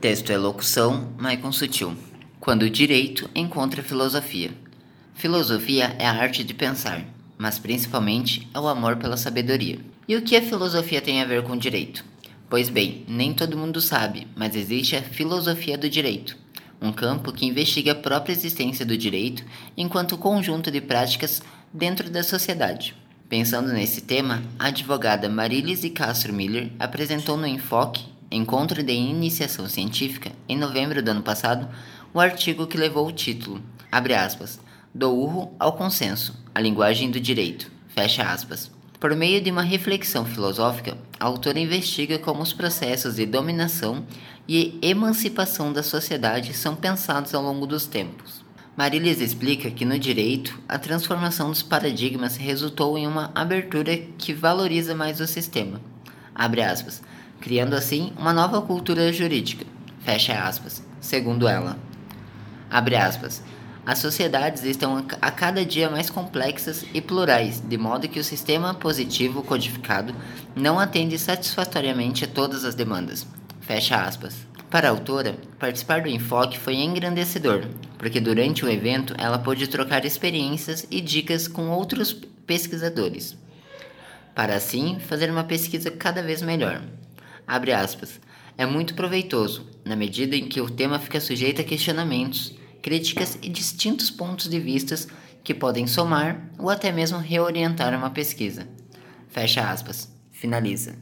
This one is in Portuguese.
Texto é locução, Maicon Sutil. Quando o direito encontra filosofia. Filosofia é a arte de pensar, mas principalmente é o amor pela sabedoria. E o que a filosofia tem a ver com direito? Pois bem, nem todo mundo sabe, mas existe a filosofia do direito, um campo que investiga a própria existência do direito enquanto conjunto de práticas dentro da sociedade. Pensando nesse tema, a advogada Marílis Castro Miller apresentou no Enfoque Encontro de Iniciação Científica, em novembro do ano passado, o artigo que levou o título, abre aspas, do urro ao consenso, a linguagem do direito, fecha aspas. Por meio de uma reflexão filosófica, a autora investiga como os processos de dominação e emancipação da sociedade são pensados ao longo dos tempos. Marilis explica que no direito, a transformação dos paradigmas resultou em uma abertura que valoriza mais o sistema. Abre aspas criando assim uma nova cultura jurídica. Fecha aspas. Segundo ela. Abre aspas. As sociedades estão a cada dia mais complexas e plurais, de modo que o sistema positivo codificado não atende satisfatoriamente a todas as demandas. Fecha aspas. Para a autora, participar do enfoque foi engrandecedor, porque durante o evento ela pôde trocar experiências e dicas com outros pesquisadores, para assim fazer uma pesquisa cada vez melhor abre aspas, é muito proveitoso, na medida em que o tema fica sujeito a questionamentos, críticas e distintos pontos de vistas que podem somar ou até mesmo reorientar uma pesquisa. Fecha aspas. Finaliza.